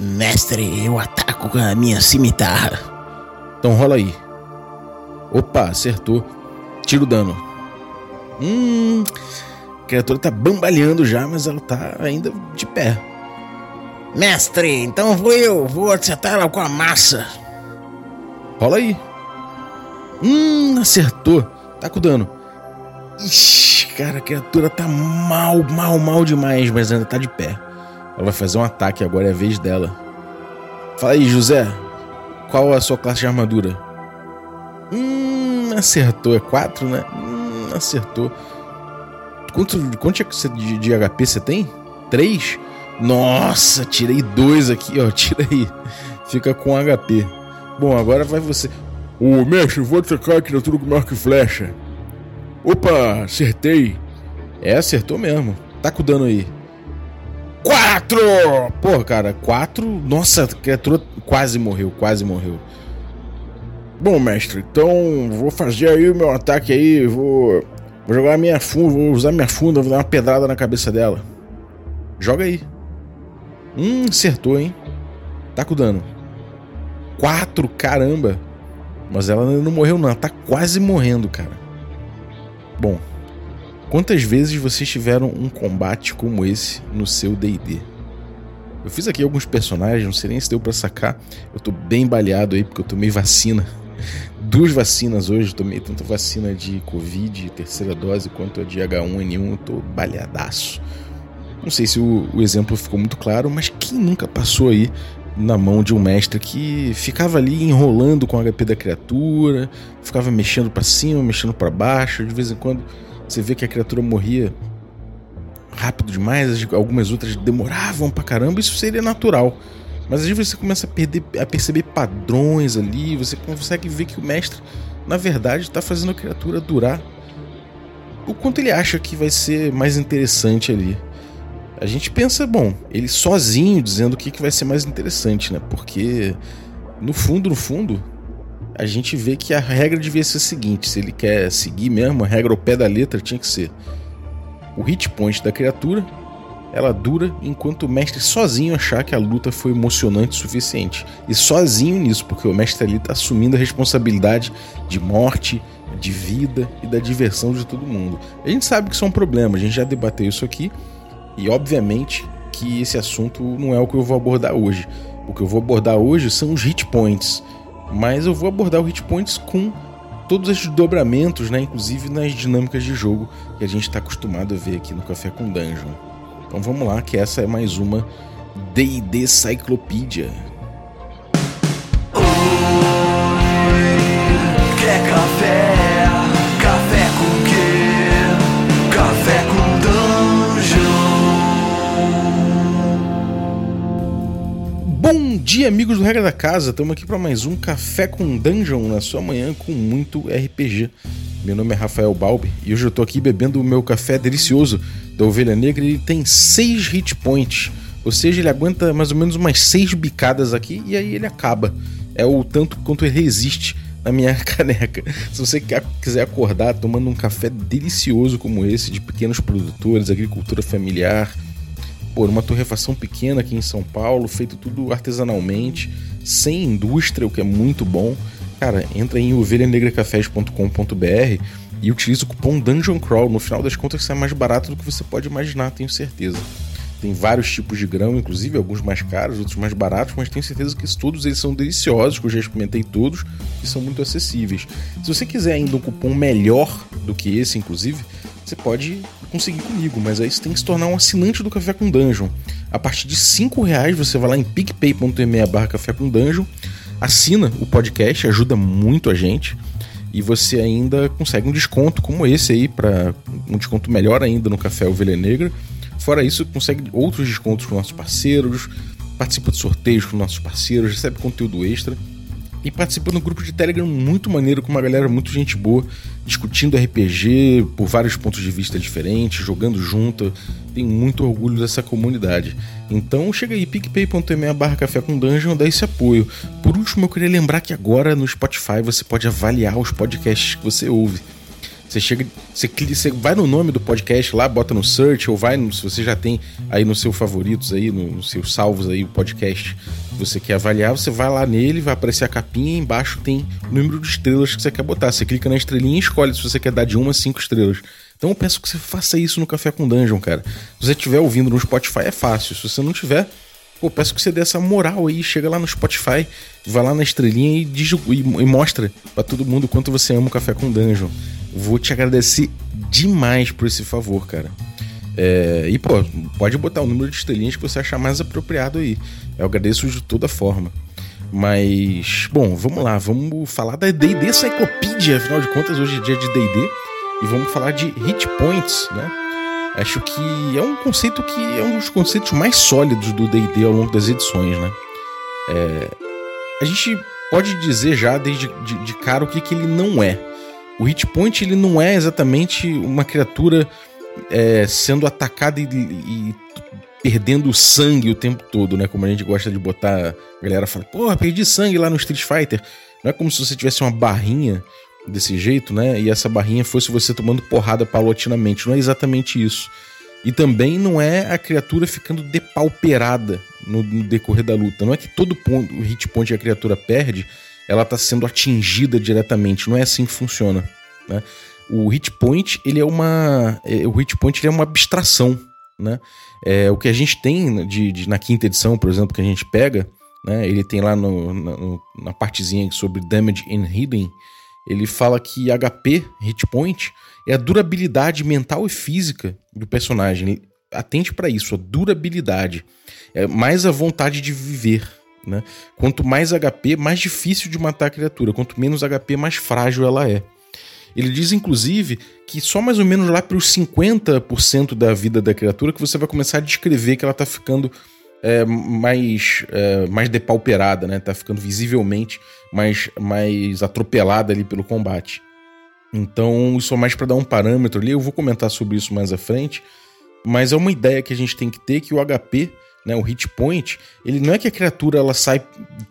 Mestre, eu ataco com a minha cimitarra. Então rola aí. Opa, acertou. Tira o dano. Hum. A criatura tá bambalhando já, mas ela tá ainda de pé. Mestre, então vou eu, vou acertar ela com a massa. Rola aí. Hum, acertou. Tá com dano. Ixi, cara, a criatura tá mal, mal, mal demais, mas ainda tá de pé. Ela vai fazer um ataque, agora é a vez dela. Fala aí, José. Qual a sua classe de armadura? Hum, acertou. É 4, né? Hum, acertou. Quanto, quanto de, de HP você tem? 3? Nossa, tirei dois aqui, ó. Tira aí. Fica com HP. Bom, agora vai você. Ô, mestre, vou atacar a criatura com arco e flecha. Opa, acertei. É, acertou mesmo. Tá com dano aí. Quatro! Porra, cara, quatro. Nossa, a criatura quase morreu, quase morreu. Bom, mestre, então vou fazer aí o meu ataque aí. Vou, vou jogar minha funda, vou usar minha funda, vou dar uma pedrada na cabeça dela. Joga aí. Hum, acertou, hein? Tá com dano. Quatro, caramba. Mas ela não morreu, não. Ela tá quase morrendo, cara. Bom, quantas vezes vocês tiveram um combate como esse no seu DD? Eu fiz aqui alguns personagens, não sei nem se deu pra sacar. Eu tô bem baleado aí porque eu tomei vacina. Duas vacinas hoje, tomei tanto vacina de Covid, terceira dose, quanto a de H1N1, eu tô baleadaço. Não sei se o, o exemplo ficou muito claro, mas quem nunca passou aí na mão de um mestre que ficava ali enrolando com o HP da criatura, ficava mexendo para cima, mexendo para baixo, de vez em quando você vê que a criatura morria rápido demais, algumas outras demoravam pra caramba, isso seria natural. Mas às vezes você começa a, perder, a perceber padrões ali, você consegue ver que o mestre, na verdade, está fazendo a criatura durar o quanto ele acha que vai ser mais interessante ali a gente pensa, bom, ele sozinho dizendo o que, que vai ser mais interessante, né? Porque, no fundo, no fundo, a gente vê que a regra devia ser a seguinte: se ele quer seguir mesmo, a regra ao pé da letra tinha que ser o hit point da criatura, ela dura enquanto o mestre sozinho achar que a luta foi emocionante o suficiente. E sozinho nisso, porque o mestre ali está assumindo a responsabilidade de morte, de vida e da diversão de todo mundo. A gente sabe que isso é um problema, a gente já debateu isso aqui. E obviamente que esse assunto não é o que eu vou abordar hoje. O que eu vou abordar hoje são os hit points, mas eu vou abordar os hit points com todos esses dobramentos, né, inclusive nas dinâmicas de jogo que a gente está acostumado a ver aqui no Café com Dungeon. Então vamos lá, que essa é mais uma D&D Cyclopedia. Quer café? Dia, amigos do Regra da Casa. Estamos aqui para mais um Café com Dungeon na sua manhã com muito RPG. Meu nome é Rafael Balbi e hoje eu estou aqui bebendo o meu café delicioso da Ovelha Negra ele tem 6 hit points. Ou seja, ele aguenta mais ou menos umas 6 bicadas aqui e aí ele acaba. É o tanto quanto ele resiste na minha caneca. Se você quiser acordar tomando um café delicioso como esse, de pequenos produtores, agricultura familiar, uma torrefação pequena aqui em São Paulo, feito tudo artesanalmente, sem indústria, o que é muito bom. Cara, entra em ovelhanegracafés.com.br e utiliza o cupom Dungeon Crawl. No final das contas, sai mais barato do que você pode imaginar, tenho certeza. Tem vários tipos de grão, inclusive alguns mais caros, outros mais baratos, mas tenho certeza que todos eles são deliciosos, que eu já experimentei todos e são muito acessíveis. Se você quiser ainda um cupom melhor do que esse, inclusive, você pode conseguir comigo, mas aí você tem que se tornar um assinante do Café com Dungeon. A partir de 5 reais você vai lá em picpay.me barra Café com Dungeon, assina o podcast, ajuda muito a gente e você ainda consegue um desconto como esse aí, para um desconto melhor ainda no Café Ovelha Negra. Fora isso, consegue outros descontos com nossos parceiros, participa de sorteios com nossos parceiros, recebe conteúdo extra e participa no grupo de Telegram muito maneiro, com uma galera muito gente boa, discutindo RPG por vários pontos de vista diferentes, jogando junto. Tenho muito orgulho dessa comunidade. Então chega aí, picpay.me barra café com dungeon, dá esse apoio. Por último, eu queria lembrar que agora no Spotify você pode avaliar os podcasts que você ouve. Você chega, você, você vai no nome do podcast lá, bota no search, ou vai, no, se você já tem aí no seu favoritos aí, nos no seus salvos aí, o podcast você quer avaliar, você vai lá nele, vai aparecer a capinha e embaixo tem o número de estrelas que você quer botar. Você clica na estrelinha e escolhe se você quer dar de uma a cinco estrelas. Então eu peço que você faça isso no Café com Dungeon, cara. Se você estiver ouvindo no Spotify é fácil. Se você não tiver, pô, peço que você dê essa moral aí. Chega lá no Spotify, vai lá na estrelinha e, diz, e, mostra para todo mundo quanto você ama o Café com Dungeon. Vou te agradecer demais por esse favor, cara. É, e, pô, pode botar o número de estrelinhas que você achar mais apropriado aí. Eu agradeço de toda forma. Mas, bom, vamos lá, vamos falar da D&D Cyclopedia, afinal de contas, hoje é dia de D&D. E vamos falar de hit points, né? Acho que é um conceito que é um dos conceitos mais sólidos do D&D ao longo das edições, né? É, a gente pode dizer já desde de, de cara o que, que ele não é. O hit point ele não é exatamente uma criatura é, sendo atacada e, e, perdendo sangue o tempo todo, né? Como a gente gosta de botar. A galera fala, porra, perdi sangue lá no Street Fighter. Não é como se você tivesse uma barrinha desse jeito, né? E essa barrinha fosse você tomando porrada paulatinamente. Não é exatamente isso. E também não é a criatura ficando depauperada no, no decorrer da luta. Não é que todo ponto, o hit point que a criatura perde ela está sendo atingida diretamente. Não é assim que funciona. Né? O hit point ele é uma, é, o hit point ele é uma abstração. Né? É, o que a gente tem de, de, na quinta edição, por exemplo, que a gente pega, né? ele tem lá no, na, na partezinha sobre damage and healing, ele fala que HP, hit point, é a durabilidade mental e física do personagem. Atente para isso, a durabilidade. É mais a vontade de viver. Né? Quanto mais HP, mais difícil de matar a criatura. Quanto menos HP, mais frágil ela é. Ele diz, inclusive, que só mais ou menos lá para os 50% da vida da criatura que você vai começar a descrever que ela está ficando é, mais, é, mais depauperada, né? Tá ficando visivelmente mais, mais atropelada ali pelo combate. Então, isso é mais para dar um parâmetro ali. Eu vou comentar sobre isso mais à frente. Mas é uma ideia que a gente tem que ter que o HP né, o hit point, ele não é que a criatura ela sai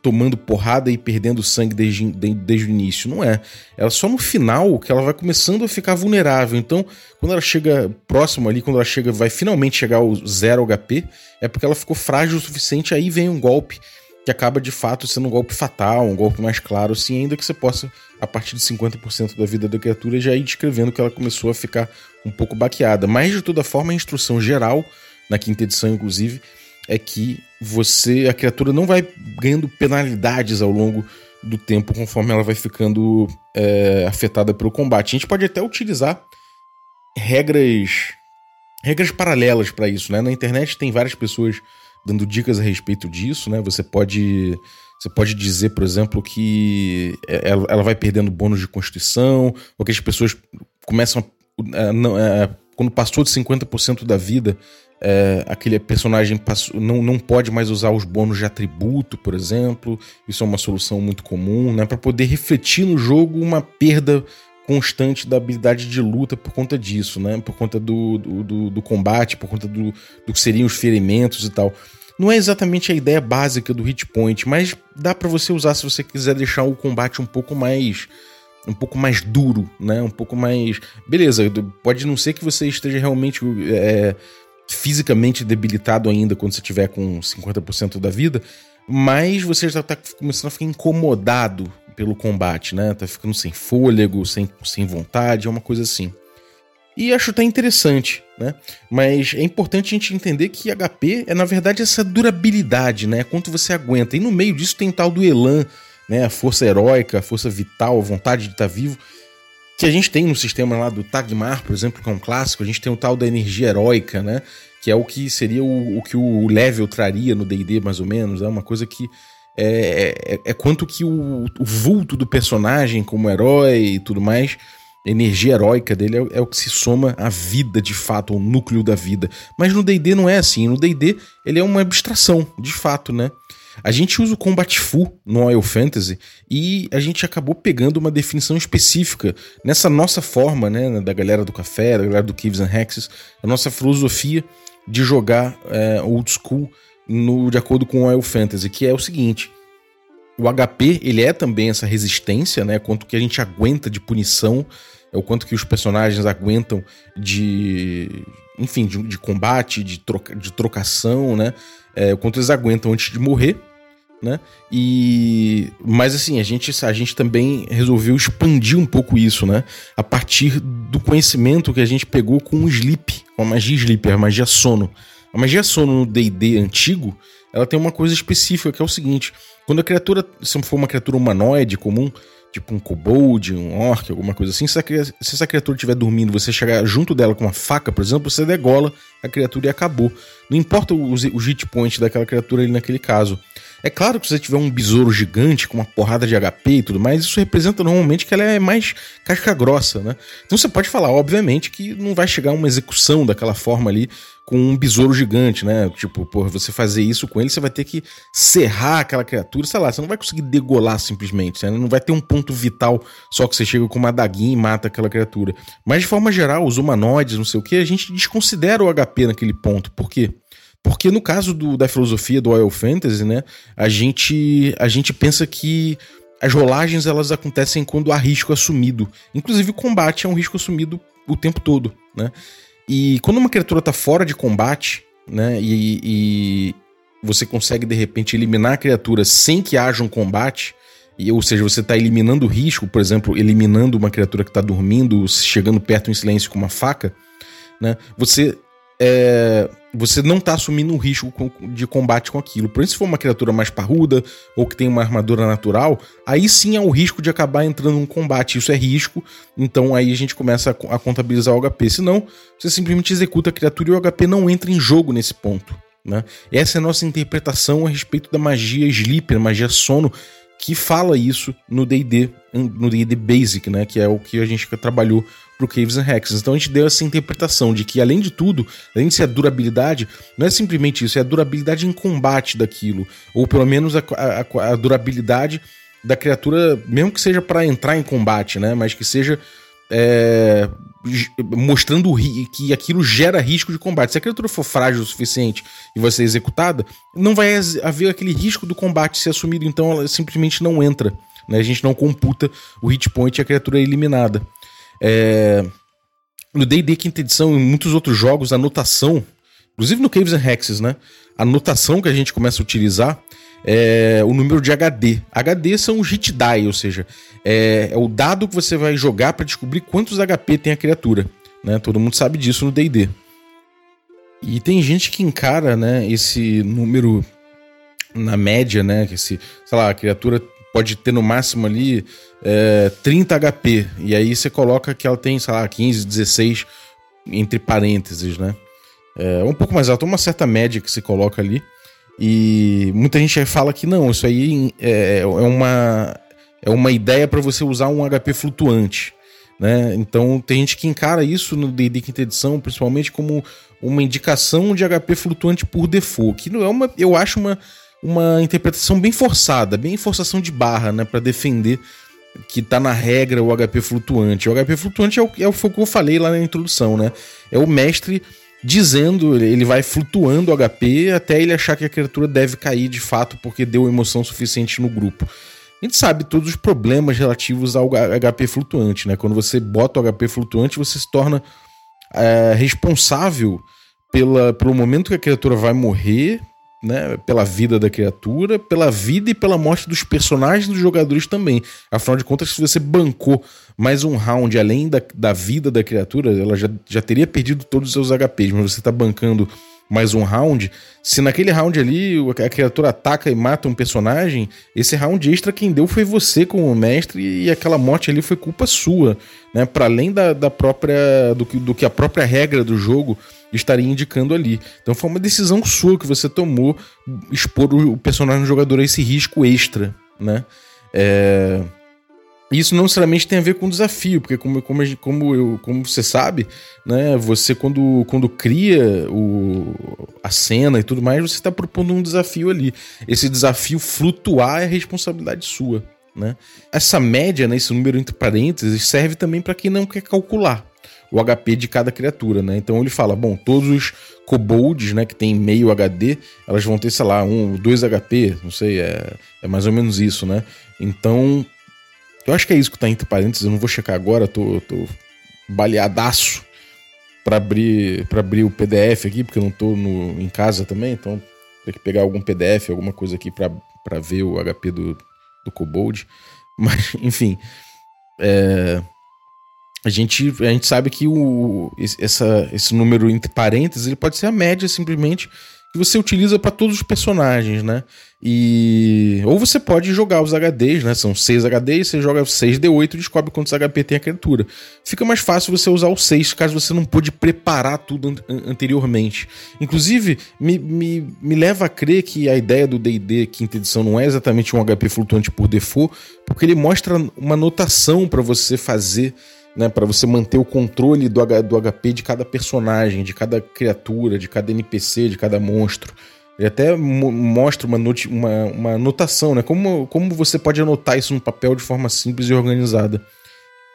tomando porrada e perdendo sangue desde, desde o início, não é. Ela só no final que ela vai começando a ficar vulnerável. Então, quando ela chega próximo ali, quando ela chega, vai finalmente chegar ao zero HP, é porque ela ficou frágil o suficiente, aí vem um golpe que acaba de fato sendo um golpe fatal, um golpe mais claro, assim, ainda que você possa, a partir de 50% da vida da criatura, já ir descrevendo que ela começou a ficar um pouco baqueada. Mas, de toda forma, a instrução geral, na quinta edição, inclusive, é que você, a criatura não vai ganhando penalidades ao longo do tempo conforme ela vai ficando é, afetada pelo combate. A gente pode até utilizar regras regras paralelas para isso, né? Na internet tem várias pessoas dando dicas a respeito disso, né? Você pode você pode dizer, por exemplo, que ela, ela vai perdendo bônus de constituição, ou que as pessoas começam a, a, a quando passou de 50% da vida, é, aquele personagem passou, não, não pode mais usar os bônus de atributo, por exemplo. Isso é uma solução muito comum, né? Para poder refletir no jogo uma perda constante da habilidade de luta por conta disso, né? Por conta do, do, do, do combate, por conta do, do que seriam os ferimentos e tal. Não é exatamente a ideia básica do hit point, mas dá para você usar se você quiser deixar o combate um pouco mais um pouco mais duro, né? Um pouco mais. Beleza, pode não ser que você esteja realmente é, fisicamente debilitado ainda quando você tiver com 50% da vida, mas você já tá começando a ficar incomodado pelo combate, né? Tá ficando sem fôlego, sem, sem vontade, é uma coisa assim. E acho até interessante, né? Mas é importante a gente entender que HP é, na verdade, essa durabilidade, né? Quanto você aguenta. E no meio disso tem tal do Elan, né? A força heróica, a força vital, a vontade de estar vivo que a gente tem no sistema lá do Tagmar, por exemplo, que é um clássico, a gente tem o tal da energia heróica, né? Que é o que seria o, o que o level traria no D&D, mais ou menos, é uma coisa que é, é, é quanto que o, o, vulto do personagem como herói e tudo mais, a energia heróica dele é, é, o que se soma à vida de fato, ao núcleo da vida. Mas no D&D não é assim, no D&D ele é uma abstração, de fato, né? A gente usa o Combat Fu no Oil Fantasy e a gente acabou pegando uma definição específica nessa nossa forma, né, da galera do café, da galera do Caves and Hexes, a nossa filosofia de jogar é, old school no, de acordo com o Oil Fantasy, que é o seguinte: O HP, ele é também essa resistência, né? Quanto que a gente aguenta de punição, é o quanto que os personagens aguentam de. Enfim, de, de combate, de, troca, de trocação, né? É, o quanto eles aguentam antes de morrer, né? E mas assim, a gente a gente também resolveu expandir um pouco isso, né? A partir do conhecimento que a gente pegou com o sleep, com a magia sleep, a magia sono. A magia sono no D&D antigo, ela tem uma coisa específica que é o seguinte: quando a criatura, se for uma criatura humanoide comum, tipo um kobold, um orc, alguma coisa assim, se, se essa criatura estiver dormindo, você chegar junto dela com uma faca, por exemplo, você degola a criatura e acabou. Não importa o, o hit point daquela criatura ali naquele caso. É claro que se você tiver um besouro gigante com uma porrada de HP e tudo mais, isso representa normalmente que ela é mais casca grossa, né? Então você pode falar, obviamente, que não vai chegar uma execução daquela forma ali com um besouro gigante, né? Tipo, por você fazer isso com ele, você vai ter que serrar aquela criatura, sei lá, você não vai conseguir degolar simplesmente, né? não vai ter um ponto vital só que você chega com uma daguinha e mata aquela criatura. Mas de forma geral, os humanoides, não sei o que, a gente desconsidera o HP naquele ponto. Por quê? Porque no caso do, da filosofia do Oil Fantasy, né, a gente, a gente pensa que as rolagens elas acontecem quando há risco assumido. Inclusive o combate é um risco assumido o tempo todo, né? E quando uma criatura está fora de combate, né, e, e, você consegue de repente eliminar a criatura sem que haja um combate, e, ou seja, você está eliminando o risco, por exemplo, eliminando uma criatura que está dormindo, chegando perto em silêncio com uma faca, né, você é, você não está assumindo um risco de combate com aquilo. Por isso, se for uma criatura mais parruda ou que tem uma armadura natural, aí sim há o risco de acabar entrando num combate. Isso é risco, então aí a gente começa a, contabilizar o HP. Senão, você simplesmente executa a criatura e o HP não entra em jogo nesse ponto. Né? Essa é a nossa interpretação a respeito da magia Sleeper, magia sono, que fala isso no D&D, no D&D Basic, né? que é o que a gente trabalhou pro Caves and Hexes. Então a gente deu essa interpretação de que, além de tudo, além de ser a durabilidade, não é simplesmente isso, é a durabilidade em combate daquilo. Ou pelo menos a, a, a durabilidade da criatura, mesmo que seja para entrar em combate, né? Mas que seja é, mostrando que aquilo gera risco de combate. Se a criatura for frágil o suficiente e vai ser executada, não vai haver aquele risco do combate ser assumido, então ela simplesmente não entra. Né? A gente não computa o hit point e a criatura é eliminada. É... No D&D quinta edição e muitos outros jogos, a notação, inclusive no Caves and Hexes, né? A notação que a gente começa a utilizar é o número de HD. HD são os hit die, ou seja, é, é o dado que você vai jogar para descobrir quantos HP tem a criatura. Né? Todo mundo sabe disso no D&D. E tem gente que encara, né, esse número na média, né, que se, sei lá, a criatura pode ter no máximo ali é, 30 HP. E aí você coloca que ela tem, sei lá, 15, 16 entre parênteses, né? É um pouco mais alto, uma certa média que se coloca ali. E muita gente fala que não, isso aí é, é uma, é uma ideia para você usar um HP flutuante. Né? Então tem gente que encara isso no D&D quinta edição, principalmente como uma indicação de HP flutuante por default, que não é uma, eu acho uma, uma interpretação bem forçada, bem forçação de barra, né, para defender que tá na regra o HP flutuante. O HP flutuante é o, é o que eu falei lá na introdução, né? É o mestre dizendo, ele vai flutuando o HP até ele achar que a criatura deve cair de fato porque deu emoção suficiente no grupo. A gente sabe todos os problemas relativos ao HP flutuante, né? Quando você bota o HP flutuante, você se torna é, responsável pela, pelo momento que a criatura vai morrer, né, pela vida da criatura, pela vida e pela morte dos personagens dos jogadores também. Afinal de contas, se você bancou mais um round além da, da vida da criatura, ela já, já teria perdido todos os seus HPs, mas você está bancando mais um round. Se naquele round ali a criatura ataca e mata um personagem, esse round extra quem deu foi você como mestre e aquela morte ali foi culpa sua, né? Para além da, da própria do que, do que a própria regra do jogo estaria indicando ali. Então foi uma decisão sua que você tomou expor o personagem do jogador a esse risco extra, né? É... Isso não necessariamente tem a ver com desafio, porque como, como, como, eu, como você sabe, né, você quando, quando cria o, a cena e tudo mais, você está propondo um desafio ali. Esse desafio flutuar é responsabilidade sua. Né? Essa média, né, esse número entre parênteses, serve também para quem não quer calcular. o HP de cada criatura, né? Então ele fala, bom, todos os kobolds, né, que tem meio HD, elas vão ter, sei lá, um, dois HP, não sei, é, é mais ou menos isso, né? Então, eu acho que é isso que tá entre parênteses, eu não vou checar agora, tô, tô baleadaço para abrir para abrir o PDF aqui, porque eu não tô no, em casa também, então tem que pegar algum PDF, alguma coisa aqui para ver o HP do, do Kobold. Mas, enfim, é, a gente, a gente sabe que o, essa, esse número entre parênteses ele pode ser a média simplesmente você utiliza para todos os personagens, né? E ou você pode jogar os HDs, né? São 6 HDs, você joga 6d8 e descobre quantos HP tem a criatura. Fica mais fácil você usar o 6 caso você não pôde preparar tudo an anteriormente. Inclusive, me, me, me leva a crer que a ideia do D&D quinta edição não é exatamente um HP flutuante por default, porque ele mostra uma notação para você fazer né, para você manter o controle do, do HP de cada personagem, de cada criatura, de cada NPC, de cada monstro. Ele até mostra uma, uma, uma anotação, né? Como, como você pode anotar isso no papel de forma simples e organizada.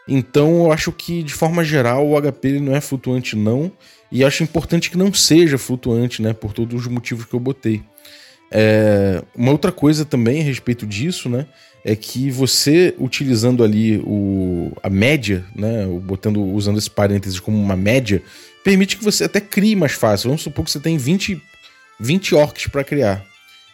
Então eu acho que, de forma geral, o HP não é flutuante, não. E acho importante que não seja flutuante, né? Por todos os motivos que eu botei. É, uma outra coisa também a respeito disso, né? É que você utilizando ali o, a média, né, botando, usando esse parênteses como uma média, permite que você até crie mais fácil. Vamos supor que você tem 20, 20 orcs para criar.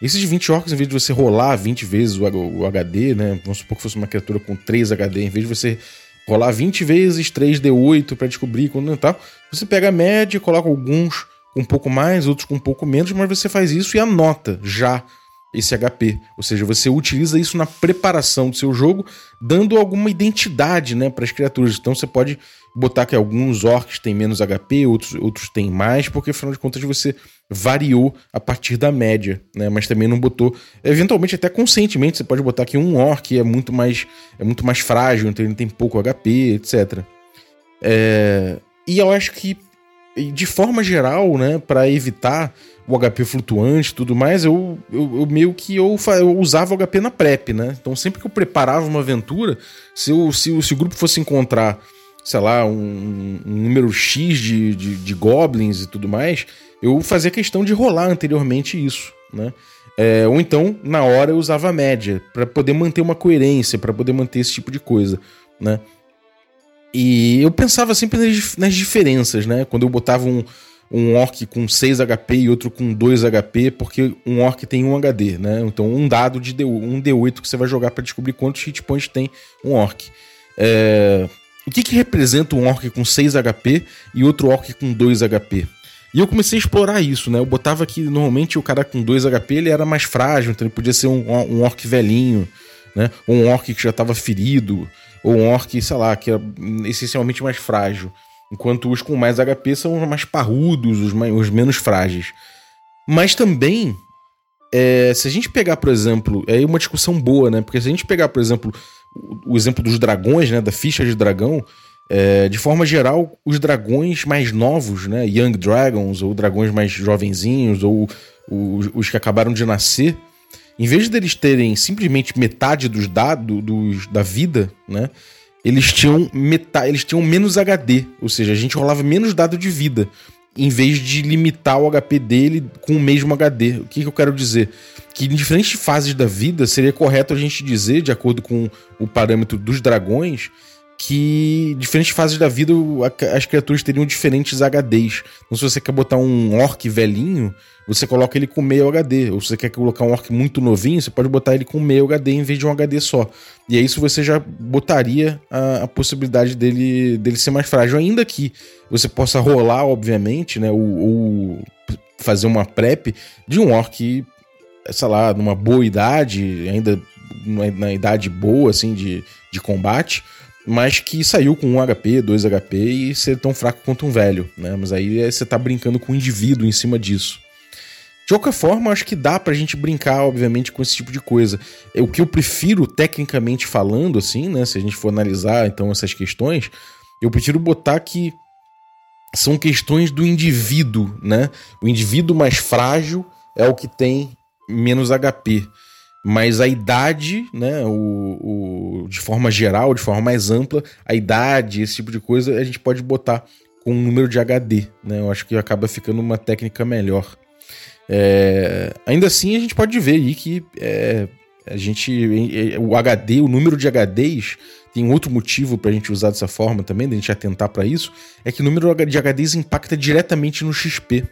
Esses 20 orcs, em vez de você rolar 20 vezes o, o HD, né, vamos supor que fosse uma criatura com 3 HD, em vez de você rolar 20 vezes 3D8 para descobrir quando tal, você pega a média, coloca alguns com um pouco mais, outros com um pouco menos, mas você faz isso e anota já esse HP. Ou seja, você utiliza isso na preparação do seu jogo, dando alguma identidade né, para as criaturas. Então você pode botar que alguns orcs têm menos HP, outros, outros têm mais, porque afinal de contas você variou a partir da média, né? Mas também não botou, eventualmente até conscientemente você pode botar que um orc é muito mais é muito mais frágil, então ele tem pouco HP, etc. É... E eu acho que de forma geral, né, para evitar o HP flutuante tudo mais, eu, eu, eu meio que eu, eu, usava o HP na prep, né? Então sempre que eu preparava uma aventura, se, eu, se, se o grupo fosse encontrar, sei lá, um, um número X de, de, de, goblins e tudo mais, eu fazia questão de rolar anteriormente isso, né? É, ou então, na hora, eu usava a média, para poder manter uma coerência, para poder manter esse tipo de coisa, né? E eu pensava sempre nas, nas diferenças, né? Quando eu botava um, um orc com 6 HP e outro com 2 HP, porque um orc tem 1 HD, né? Então um dado de D, um D8 que você vai jogar para descobrir quantos hit points tem um orc. É... O que, que representa um orc com 6 HP e outro orc com 2 HP? E eu comecei a explorar isso, né? Eu botava que normalmente o cara com 2 HP ele era mais frágil, então ele podia ser um, um orc velhinho, né? Ou um orc que já estava ferido, ou um orc, sei lá, que era essencialmente mais frágil. Enquanto os com mais HP são os mais parrudos, os, mais, os menos frágeis. Mas também, é, se a gente pegar, por exemplo, é uma discussão boa, né? Porque se a gente pegar, por exemplo, o, o exemplo dos dragões, né? Da ficha de dragão, é, de forma geral, os dragões mais novos, né? Young Dragons, ou dragões mais jovenzinhos, ou os, os que acabaram de nascer, em vez deles terem simplesmente metade dos dados dos, da vida, né? Eles tinham metade, eles tinham menos HD, ou seja, a gente rolava menos dado de vida, em vez de limitar o HP dele com o mesmo HD. O que, que eu quero dizer? Que em diferentes fases da vida seria correto a gente dizer, de acordo com o parâmetro dos dragões, que diferentes fases da vida as criaturas teriam diferentes HDs. Então, se você quer botar um orc velhinho, você coloca ele com meio HD. Ou se você quer colocar um orc muito novinho, você pode botar ele com meio HD em vez de um HD só. E aí isso você já botaria a, a possibilidade dele, dele ser mais frágil. Ainda que você possa rolar, obviamente, né? Ou, ou fazer uma prep de um orc, sei lá, numa boa idade, ainda na idade boa, assim, de, de combate mas que saiu com 1 HP, 2 HP e ser tão fraco quanto um velho, né? Mas aí é, você tá brincando com o indivíduo em cima disso. De qualquer forma, acho que dá pra gente brincar, obviamente, com esse tipo de coisa. O que eu prefiro, tecnicamente falando, assim, né? Se a gente for analisar, então, essas questões, eu prefiro botar que são questões do indivíduo, né? O indivíduo mais frágil é o que tem menos HP. Mas a idade, né, o, o, de forma geral, de forma mais ampla, a idade, esse tipo de coisa, a gente pode botar com um número de HD, né? Eu acho que acaba ficando uma técnica melhor. É, ainda assim, a gente pode ver aí que é, a gente, o HD, o número de HDs, tem outro motivo para a gente usar dessa forma também, da gente atentar para isso, é que o número de HDs impacta diretamente no XP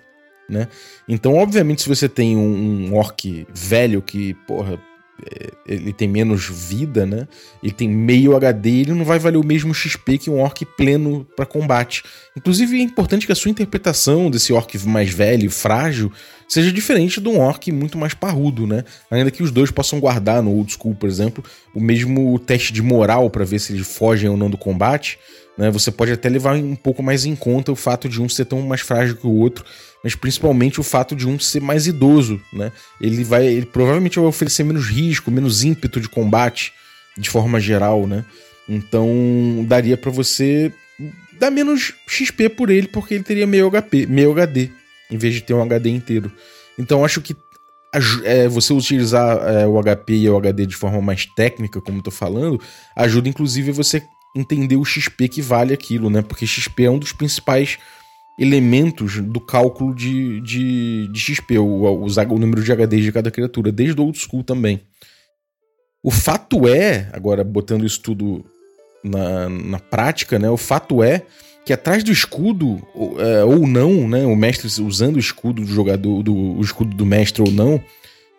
né? Então, obviamente, se você tem um, um orc velho que, porra, é, ele tem menos vida, né? Ele tem meio HD, ele não vai valer o mesmo XP que um orc pleno para combate. Inclusive é importante que a sua interpretação desse orc mais velho, frágil, seja diferente de um orc muito mais parrudo, né? Ainda que os dois possam guardar no old school, por exemplo, o mesmo teste de moral para ver se eles fogem ou não do combate. Né? Você pode até levar um pouco mais em conta o fato de um ser tão mais frágil que o outro, mas principalmente o fato de um ser mais idoso, né? Ele vai, ele provavelmente vai oferecer menos risco, menos ímpeto de combate, de forma geral, né? Então daria para você dar menos XP por ele, porque ele teria meio HP, meio HD, em vez de ter um HD inteiro. Então acho que é, você utilizar é, o HP e o HD de forma mais técnica, como eu tô falando, ajuda inclusive você entender o XP que vale aquilo, né? Porque XP é um dos principais elementos do cálculo de, de, de XP, o, o, o número de HDs de cada criatura, desde o old school também. O fato é, agora botando isso tudo na, na prática, né? O fato é que atrás do escudo, ou, é, ou não, né? O mestre usando o escudo do jogador, do, o escudo do mestre ou não,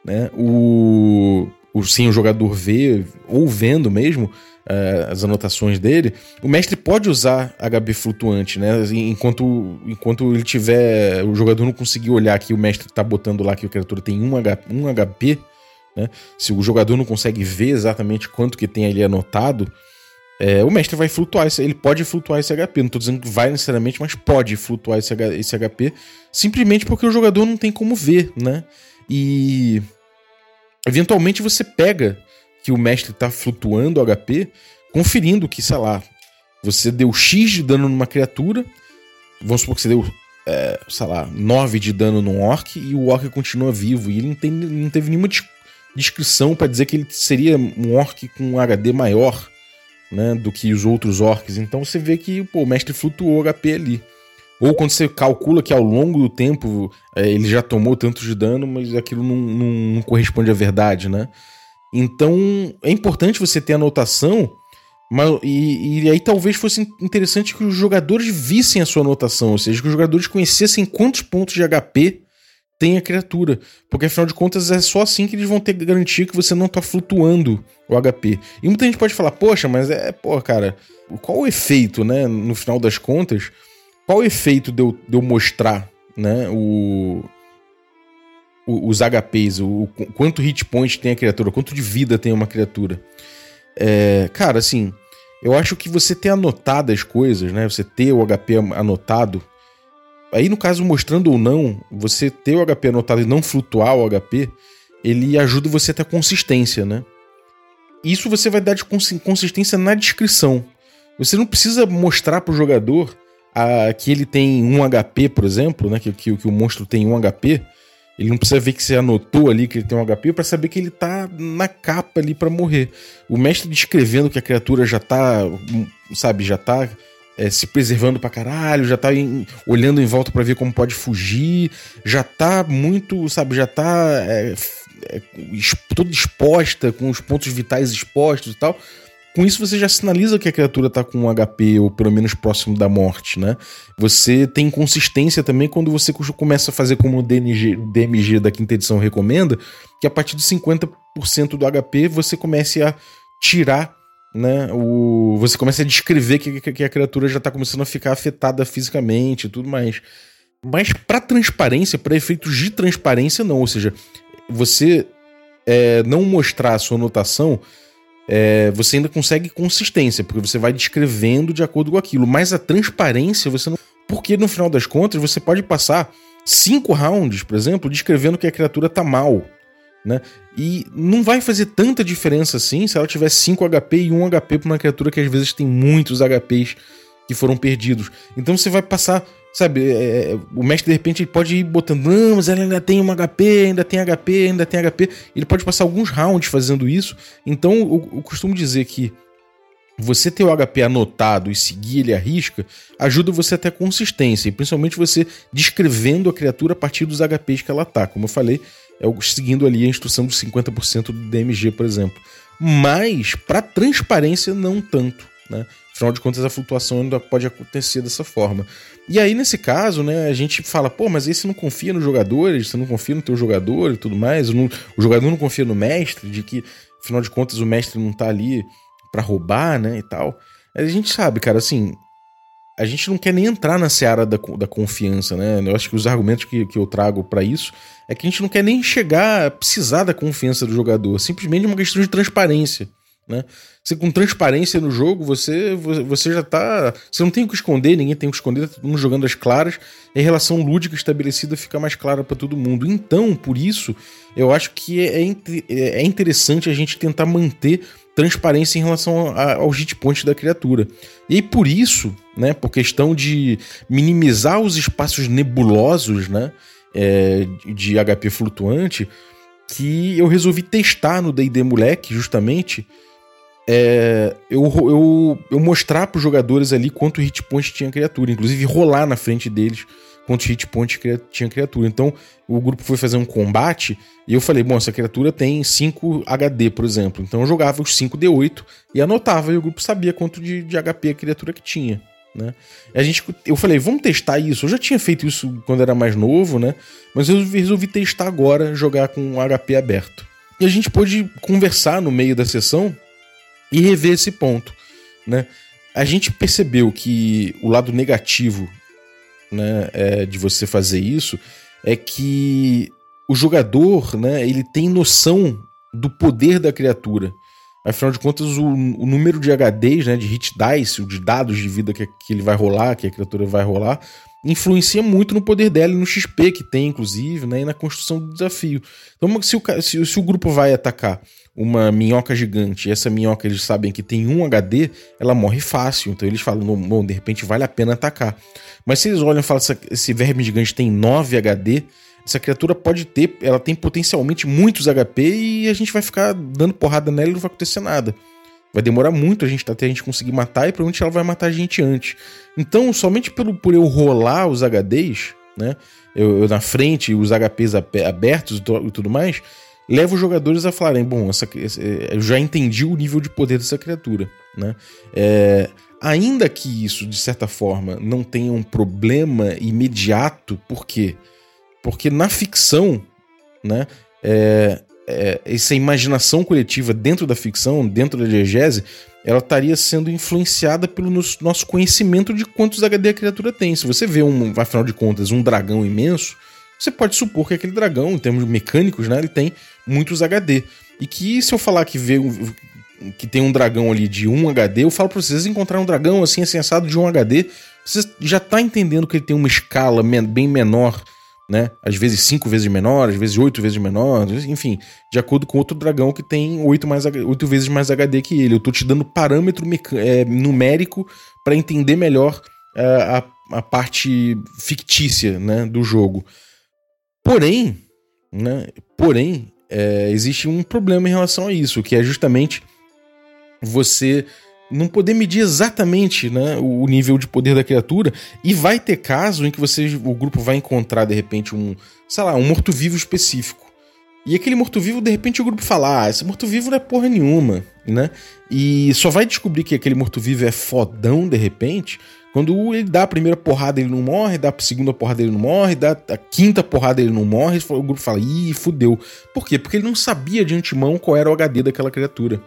né? O, o, o jogador vê, ou vendo mesmo, uh, as anotações dele, o mestre pode usar HB flutuante, né? Enquanto, enquanto ele tiver. O jogador não conseguir olhar que o mestre tá botando lá que a criatura tem 1 H, um HP, né? Se o jogador não consegue ver exatamente quanto que tem ali anotado, é, o mestre vai flutuar, ele pode flutuar esse HP. Não tô dizendo que vai necessariamente, mas pode flutuar esse, esse HP, simplesmente porque o jogador não tem como ver, né? E eventualmente você pega que o mestre tá flutuando o HP, conferindo que, sei lá, você deu X de dano numa criatura, vamos supor que você deu, é, sei lá, 9 de dano num orc e o orc continua vivo e ele não, tem, não teve nenhuma descrição para dizer que ele seria um orc com um HD maior né, do que os outros orcs. Então você vê que pô, o mestre flutuou o HP ali. Ou quando você calcula que ao longo do tempo é, ele já tomou tanto de dano, mas aquilo não, não, não corresponde à verdade, né? Então é importante você ter anotação, mas, e, e aí talvez fosse interessante que os jogadores vissem a sua anotação, ou seja, que os jogadores conhecessem quantos pontos de HP tem a criatura. Porque afinal de contas é só assim que eles vão ter garantia que você não tá flutuando o HP. E muita gente pode falar, poxa, mas é, pô, cara, qual o efeito, né? No final das contas, qual o efeito de eu, de eu mostrar, né? O, os HPs, o, quanto hit point tem a criatura, quanto de vida tem uma criatura. É, cara, assim, eu acho que você ter anotado as coisas, né? Você ter o HP anotado. Aí, no caso, mostrando ou não, você ter o HP anotado e não flutuar o HP, ele ajuda você a ter consistência, né? Isso você vai dar de consistência na descrição. Você não precisa mostrar pro jogador a, que ele tem um HP, por exemplo, né? Que, que, que o monstro tem um HP ele não precisa ver que você anotou ali que ele tem um HP para saber que ele tá na capa ali para morrer. O mestre descrevendo que a criatura já tá, sabe, já tá é, se preservando pra caralho, já tá em, olhando em volta para ver como pode fugir, já tá muito, sabe, já tá é, é, toda exposta, com os pontos vitais expostos e tal. Com isso você já sinaliza que a criatura tá com um HP ou pelo menos próximo da morte, né? Você tem consistência também quando você começa a fazer como o DMG, DMG da quinta edição recomenda, que a partir de 50% do HP você comece a tirar né, o, você começa a descrever que, que, que a criatura já está começando a ficar afetada fisicamente e tudo mais. Mas para transparência, para efeitos de transparência, não. Ou seja, você é, não mostrar a sua anotação é, você ainda consegue consistência, porque você vai descrevendo de acordo com aquilo. Mas a transparência você não. Porque no final das contas você pode passar cinco rounds, por exemplo, descrevendo que a criatura tá mal. Né? E não vai fazer tanta diferença assim se ela tiver 5 HP e 1 HP pra uma criatura que às vezes tem muitos HPs que foram perdidos. Então você vai passar, sabe, é, é o mestre de repente ele pode ir botando, não, mas ela ainda tem um HP, ainda tem HP, ainda tem HP. Ele pode passar alguns rounds fazendo isso. Então eu, eu costumo dizer que você ter o HP anotado e seguir ele à risca ajuda você a ter consistência, e principalmente você descrevendo a criatura a partir dos HPs que ela tá. Como eu falei, é seguindo ali a instrução dos 50% do DMG, por exemplo. Mas, para transparência, não tanto. Né? Afinal de contas, a flutuação ainda pode acontecer dessa forma. E aí, nesse caso, né, a gente fala, pô, mas aí você não confia nos jogadores, você não confia no teu jogador e tudo mais, o jogador não confia no mestre, de que, afinal de contas, o mestre não tá ali para roubar, né, e tal. A gente sabe, cara, assim, a gente não quer nem entrar na seara da, da confiança, né? Eu acho que os argumentos que, que eu trago para isso é que a gente não quer nem chegar a precisar da confiança do jogador, simplesmente uma questão de transparência. Né? Você com transparência no jogo, você, você já tá. Você não tem o que esconder, ninguém tem o que esconder, tá todo mundo jogando as claras, e a relação lúdica estabelecida fica mais clara para todo mundo. Então, por isso, eu acho que é, é, é interessante a gente tentar manter transparência em relação a, aos hit points da criatura. E aí, por isso, né, por questão de minimizar os espaços nebulosos né, é, de HP flutuante, que eu resolvi testar no D&D Moleque, justamente, é, eu, eu, eu mostrar para os jogadores ali quanto hit point tinha criatura, inclusive rolar na frente deles quantos hit points tinha criatura. Então o grupo foi fazer um combate e eu falei: bom, essa criatura tem 5 HD, por exemplo. Então eu jogava os 5 D8 e anotava e o grupo sabia quanto de, de HP a criatura que tinha. Né? a gente, eu falei, vamos testar isso. Eu já tinha feito isso quando era mais novo, né? Mas eu resolvi testar agora, jogar com HP aberto. E a gente pôde conversar no meio da sessão e rever esse ponto, né? A gente percebeu que o lado negativo né, é, de você fazer isso é que o jogador, né, ele tem noção do poder da criatura. Afinal de contas, o, o número de HDs, né, de hit dice, de dados de vida que, que ele vai rolar, que a criatura vai rolar, influencia muito no poder dela e no XP que tem, inclusive, né, e na construção do desafio. Então, se o, se, se o grupo vai atacar uma minhoca gigante e essa minhoca eles sabem que tem um HD, ela morre fácil. Então eles falam, bom, de repente vale a pena atacar. Mas se eles olham e falam, esse verme gigante tem 9 HD, essa criatura pode ter, ela tem potencialmente muitos HP e a gente vai ficar dando porrada nela e não vai acontecer nada. Vai demorar muito a gente até a gente conseguir matar e provavelmente ela vai matar a gente antes. Então, somente pelo, por eu rolar os HDs, né? Eu, eu na frente, os HPs abertos e tudo mais, leva os jogadores a falarem: bom, essa, é, eu já entendi o nível de poder dessa criatura. Né? É, ainda que isso, de certa forma, não tenha um problema imediato, por quê? Porque na ficção, né, é, é, essa imaginação coletiva dentro da ficção, dentro da diegese, ela estaria sendo influenciada pelo nosso conhecimento de quantos HD a criatura tem. Se você vê, um, afinal de contas, um dragão imenso, você pode supor que aquele dragão, em termos mecânicos, né, ele tem muitos HD. E que se eu falar que vê que tem um dragão ali de 1 HD, eu falo pra vocês encontrar um dragão assim, sensado de 1 HD, você já tá entendendo que ele tem uma escala bem menor, né? Às vezes 5 vezes menor, às vezes 8 vezes menor, enfim, de acordo com outro dragão que tem 8, mais, 8 vezes mais HD que ele. Eu tô te dando parâmetro é, numérico para entender melhor é, a, a parte fictícia né, do jogo. Porém, né, porém, é, existe um problema em relação a isso, que é justamente você não poder medir exatamente né, o nível de poder da criatura e vai ter caso em que você o grupo vai encontrar de repente um, sei lá, um morto-vivo específico. E aquele morto-vivo, de repente, o grupo fala: Ah, esse morto-vivo não é porra nenhuma, né? E só vai descobrir que aquele morto-vivo é fodão de repente quando ele dá a primeira porrada, ele não morre, dá a segunda porrada, ele não morre, dá a quinta porrada, ele não morre, o grupo fala, ih, fudeu. Por quê? Porque ele não sabia de antemão qual era o HD daquela criatura.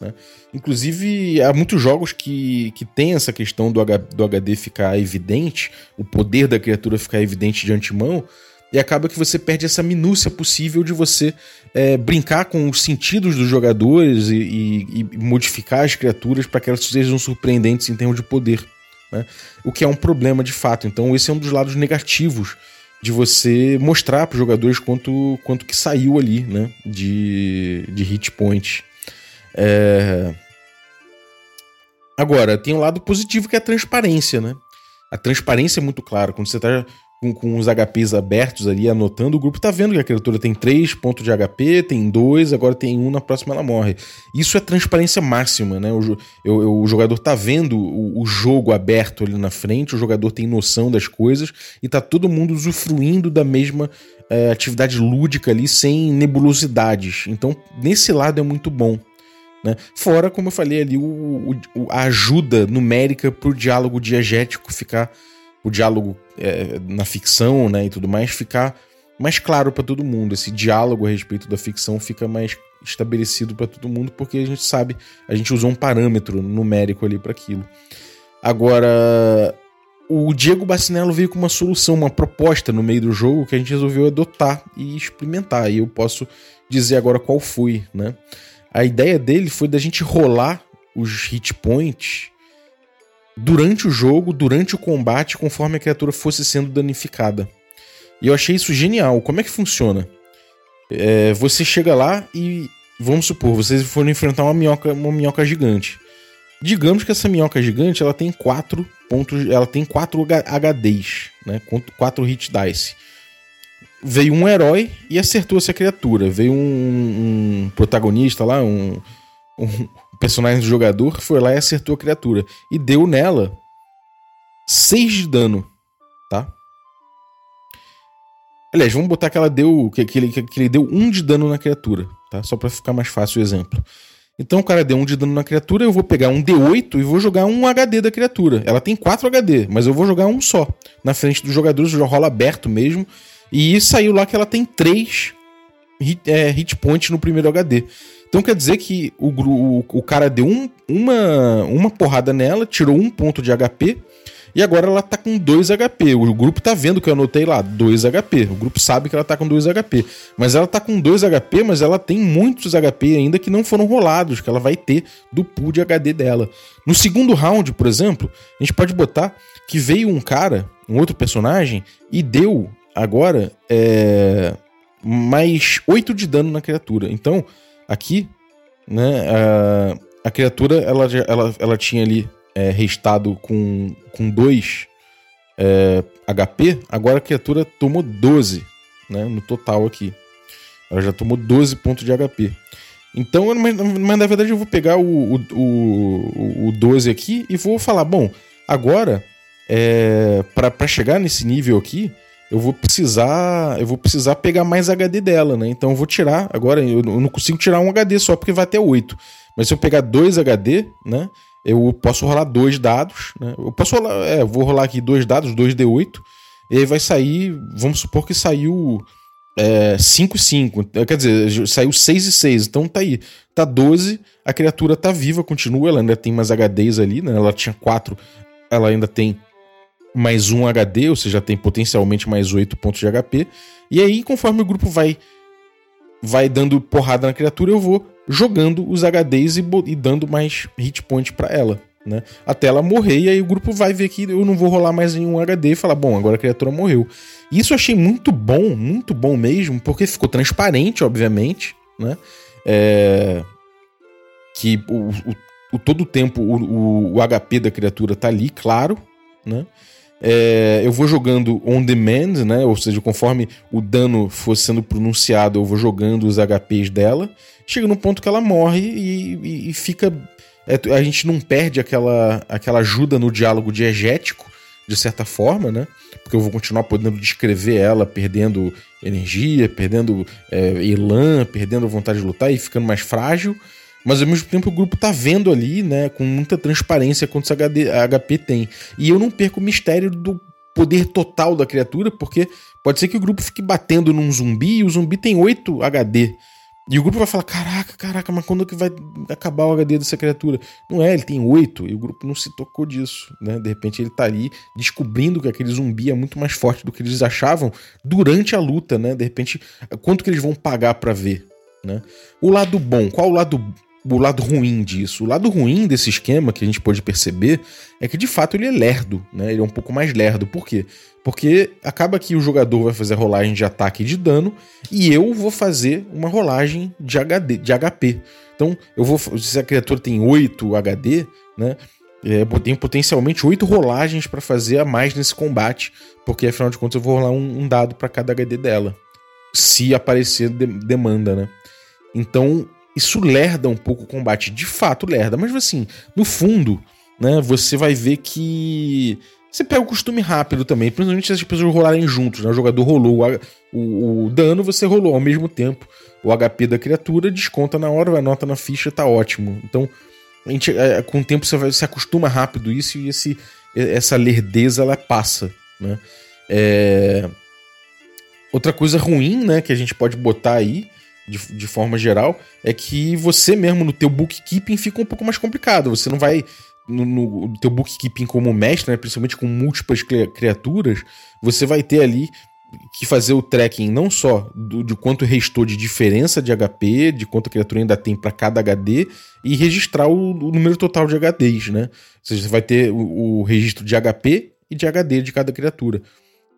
Né? Inclusive, há muitos jogos que, que tem essa questão do, H, do HD ficar evidente, o poder da criatura ficar evidente de antemão, e acaba que você perde essa minúcia possível de você é, brincar com os sentidos dos jogadores e, e, e modificar as criaturas para que elas sejam surpreendentes em termos de poder né? O que é um problema de fato. Então, esse é um dos lados negativos de você mostrar para os jogadores quanto, quanto que saiu ali né? de, de hit point. É... Agora, tem um lado positivo que é a transparência, né? A transparência é muito clara. Quando você tá com, com os HPs abertos ali, anotando, o grupo tá vendo que a criatura tem 3 pontos de HP, tem 2, agora tem 1, um, na próxima ela morre. Isso é transparência máxima, né? O, eu, o jogador tá vendo o, o, jogo aberto ali na frente, o jogador tem noção das coisas e tá todo mundo usufruindo da mesma é, atividade lúdica ali, sem nebulosidades. Então, nesse lado é muito bom. Né? Fora, como eu falei ali, o, o, a ajuda numérica pro diálogo diegético ficar o diálogo é, na ficção, né, e tudo mais, ficar mais claro para todo mundo. Esse diálogo a respeito da ficção fica mais estabelecido para todo mundo, porque a gente sabe, a gente usou um parâmetro numérico ali para aquilo. Agora, o Diego Bacinello veio com uma solução, uma proposta no meio do jogo que a gente resolveu adotar e experimentar. E eu posso dizer agora qual foi, né? A ideia dele foi da gente rolar os hit points durante o jogo, durante o combate, conforme a criatura fosse sendo danificada. E eu achei isso genial. Como é que funciona? É, você chega lá e, vamos supor, vocês foram enfrentar uma minhoca, uma minhoca gigante. Digamos que essa minhoca gigante ela tem quatro pontos, ela tem quatro HDs, né? Quatro hit dice. Veio um herói e acertou essa criatura. Veio um, um protagonista lá, um, um, personagem do jogador foi lá e acertou a criatura. E deu nela 6 de dano, tá? Aliás, vamos botar que ela deu. Que, que, ele, que ele deu 1 um de dano na criatura, tá? Só para ficar mais fácil o exemplo. Então o cara deu 1 um de dano na criatura, eu vou pegar um D8 e vou jogar um HD da criatura. Ela tem 4 HD, mas eu vou jogar um só. Na frente dos jogadores, já rola aberto mesmo. E saiu lá que ela tem 3 hit, é, hit points no primeiro HD. Então quer dizer que o, o, o cara deu um, uma, uma porrada nela, tirou um ponto de HP, e agora ela tá com 2 HP. O grupo tá vendo que eu anotei lá, 2 HP. O grupo sabe que ela tá com 2 HP. Mas ela tá com 2 HP, mas ela tem muitos HP ainda que não foram rolados, que ela vai ter do pool de HD dela. No segundo round, por exemplo, a gente pode botar que veio um cara, um outro personagem, e deu agora é, mais 8 de dano na criatura. Então, Aqui, né, a, a criatura ela, ela, ela tinha ali é, restado com 2 é, HP, agora a criatura tomou 12 né, no total aqui. Ela já tomou 12 pontos de HP. Então, mas, mas na verdade eu vou pegar o, o, o, o 12 aqui e vou falar, bom, agora, é, para chegar nesse nível aqui, eu vou precisar, eu vou precisar pegar mais HD dela, né? Então eu vou tirar, agora eu não consigo tirar um HD só porque vai até 8. Mas se eu pegar dois HD, né? Eu posso rolar dois dados, né? Eu posso rolar, é, vou rolar aqui dois dados, 2D8, e aí vai sair, vamos supor que saiu é, 5 e 5, quer dizer, saiu 6 e 6, então tá aí, tá 12, a criatura tá viva, continua, ela ainda tem mais HDs ali, né? Ela tinha 4, ela ainda tem mais um HD, ou seja, tem potencialmente mais 8 pontos de HP. E aí, conforme o grupo vai vai dando porrada na criatura, eu vou jogando os HDs e, e dando mais hit point para ela. Né? Até ela morrer, e aí o grupo vai ver que eu não vou rolar mais nenhum HD e falar, bom, agora a criatura morreu. Isso eu achei muito bom, muito bom mesmo, porque ficou transparente, obviamente, né? É... Que o, o, o todo o tempo o, o, o HP da criatura tá ali, claro, né? É, eu vou jogando on demand, né? Ou seja, conforme o dano for sendo pronunciado, eu vou jogando os HPs dela. Chega no ponto que ela morre e, e, e fica. É, a gente não perde aquela, aquela ajuda no diálogo diegético, de certa forma, né? Porque eu vou continuar podendo descrever ela perdendo energia, perdendo é, elan, perdendo vontade de lutar e ficando mais frágil mas ao mesmo tempo o grupo tá vendo ali, né, com muita transparência quantos HD, HP tem. E eu não perco o mistério do poder total da criatura, porque pode ser que o grupo fique batendo num zumbi e o zumbi tem 8 HD. E o grupo vai falar: caraca, caraca, mas quando que vai acabar o HD dessa criatura? Não é, ele tem 8 e o grupo não se tocou disso, né? De repente ele tá ali descobrindo que aquele zumbi é muito mais forte do que eles achavam durante a luta, né? De repente, quanto que eles vão pagar para ver, né? O lado bom, qual o lado o lado ruim disso. O lado ruim desse esquema que a gente pode perceber é que de fato ele é lerdo, né? Ele é um pouco mais lerdo. Por quê? Porque acaba que o jogador vai fazer a rolagem de ataque e de dano e eu vou fazer uma rolagem de HD, de HP. Então, eu vou se a criatura tem 8 HD, né? É, tem potencialmente oito rolagens para fazer a mais nesse combate, porque afinal de contas eu vou rolar um, um dado para cada HD dela. Se aparecer de, demanda, né? Então, isso lerda um pouco o combate. De fato, lerda. Mas assim, no fundo, né, você vai ver que você pega o costume rápido também, principalmente se as pessoas rolarem juntos. Né? O jogador rolou o, o, o, dano, você rolou ao mesmo tempo. O HP da criatura desconta na hora, anota na ficha, tá ótimo. Então, a gente, é, com o tempo você vai, se acostuma rápido isso e esse, essa lerdeza ela passa. Né? É... Outra coisa ruim né, que a gente pode botar aí, de, de forma geral, é que você mesmo no teu bookkeeping fica um pouco mais complicado. Você não vai no, no teu bookkeeping como mestre, né, principalmente com múltiplas criaturas, você vai ter ali que fazer o tracking não só do, de quanto restou de diferença de HP, de quanto a criatura ainda tem para cada HD, e registrar o, o, número total de HDs, né? Ou seja, você vai ter o, o, registro de HP e de HD de cada criatura.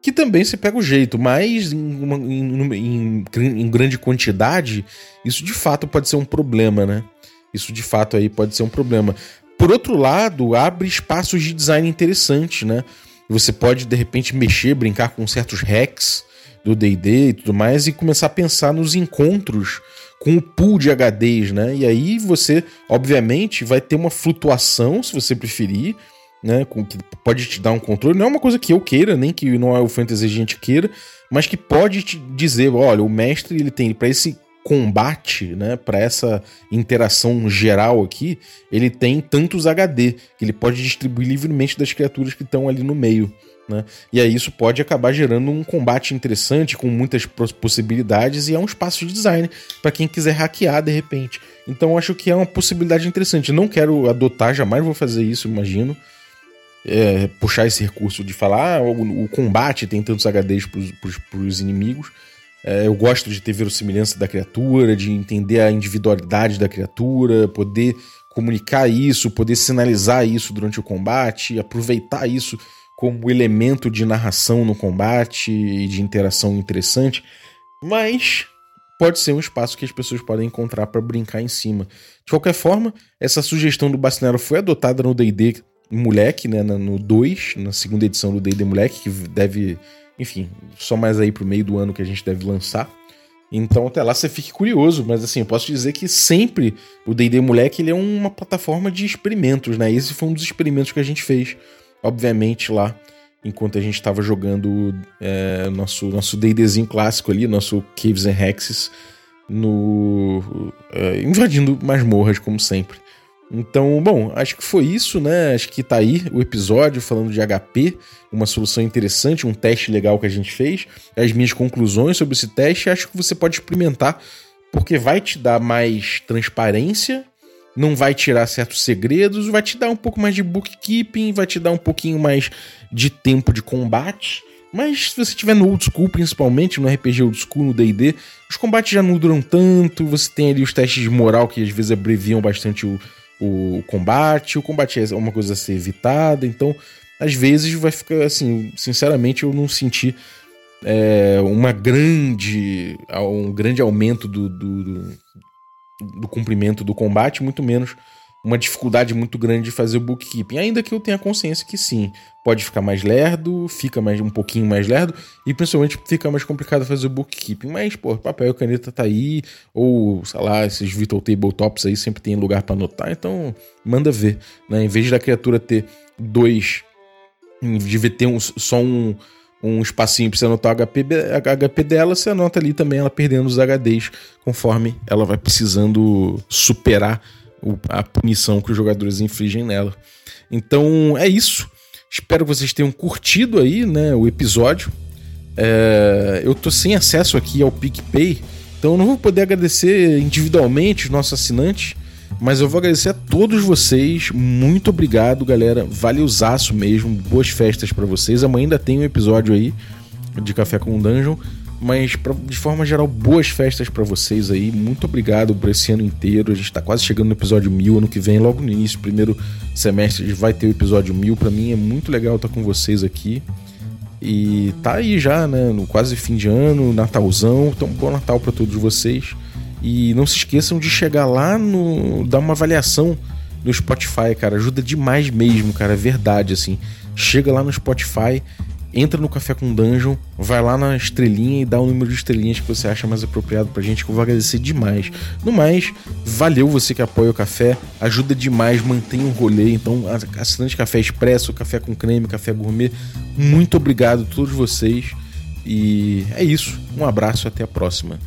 Que também você pega o jeito, mas em, uma, em, em, em grande quantidade, isso de fato pode ser um problema, né? Isso de fato aí pode ser um problema. Por outro lado, abre espaços de design interessantes, né? Você pode, de repente, mexer, brincar com certos hacks do D&D e tudo mais e começar a pensar nos encontros com o pool de HDs, né? E aí você, obviamente, vai ter uma flutuação, se você preferir, né? Com, que pode te dar um controle. Não é uma coisa que eu queira, nem que não é o fantasy a gente queira, mas que pode te dizer, olha, o mestre ele tem para esse combate, né, para essa interação geral aqui, ele tem tantos HD que ele pode distribuir livremente das criaturas que estão ali no meio. Né? E aí isso pode acabar gerando um combate interessante com muitas possibilidades e é um espaço de design para quem quiser hackear de repente. Então acho que é uma possibilidade interessante. Não quero adotar, jamais vou fazer isso, imagino. É, puxar esse recurso de falar ah, o, o combate tem tantos HDs para os inimigos é, eu gosto de ter verossimilhança da criatura, de entender a individualidade da criatura, poder comunicar isso, poder sinalizar isso durante o combate, aproveitar isso como elemento de narração no combate e de interação interessante. Mas pode ser um espaço que as pessoas podem encontrar para brincar em cima. De qualquer forma, essa sugestão do Bacinero foi adotada no D&D Moleque, né, no 2, na segunda edição do D&D Moleque, que deve enfim, só mais aí pro meio do ano que a gente deve lançar. Então até lá você fique curioso, mas assim, eu posso dizer que sempre o D&D Moleque ele é uma plataforma de experimentos, né? Esse foi um dos experimentos que a gente fez, obviamente lá, enquanto a gente estava jogando é, nosso nosso D&Dzinho clássico ali, nosso Caves and Hexes, no é, invadindo masmorras como sempre. Então, bom, acho que foi isso, né? Acho que tá aí o episódio falando de HP, uma solução interessante, um teste legal que a gente fez. As minhas conclusões sobre esse teste, acho que você pode experimentar, porque vai te dar mais transparência, não vai tirar certos segredos, vai te dar um pouco mais de bookkeeping, vai te dar um pouquinho mais de tempo de combate. Mas se você tiver no old school, principalmente no RPG old school, no D&D, os combates já não duram tanto, você tem ali os testes de moral que às vezes abreviam bastante o, o combate, o combate é uma coisa a ser evitada, então às vezes vai ficar assim, sinceramente eu não senti é, uma grande um grande aumento do, do, do, do cumprimento do combate, muito menos uma dificuldade muito grande de fazer o bookkeeping. Ainda que eu tenha consciência que sim, pode ficar mais lerdo, fica mais um pouquinho mais lerdo e principalmente fica mais complicado fazer o bookkeeping. Mas, pô, papel e caneta tá aí, ou sei lá, esses Vital Tabletops aí sempre tem lugar para anotar, então manda ver, né? Em vez da criatura ter dois, de ter um, só um um espacinho para você anotar o HP, HP dela, você anota ali também ela perdendo os HDs conforme ela vai precisando superar a punição que os jogadores infligem nela. Então é isso. Espero que vocês tenham curtido aí né, o episódio. É, eu tô sem acesso aqui ao PicPay, então não vou poder agradecer individualmente os nossos assinantes, mas eu vou agradecer a todos vocês. Muito obrigado, galera. Valeuzaço mesmo. Boas festas para vocês. Amanhã ainda tem um episódio aí de Café com Dungeon. Mas, pra, de forma geral, boas festas para vocês aí. Muito obrigado por esse ano inteiro. A gente tá quase chegando no episódio mil. Ano que vem, logo no início, primeiro semestre, vai ter o episódio mil. Para mim é muito legal estar com vocês aqui. E tá aí já, né? No quase fim de ano, Natalzão. Então, bom Natal para todos vocês. E não se esqueçam de chegar lá no. dar uma avaliação no Spotify, cara. Ajuda demais mesmo, cara. É verdade, assim. Chega lá no Spotify, entra no Café com Dungeon, vai lá na estrelinha e dá o número de estrelinhas que você acha mais apropriado pra gente, que eu vou agradecer demais. No mais, valeu você que apoia o café, ajuda demais, mantém o rolê. Então, assinante Café Expresso, Café com Creme, Café Gourmet, muito obrigado a todos vocês. E é isso. Um abraço até a próxima.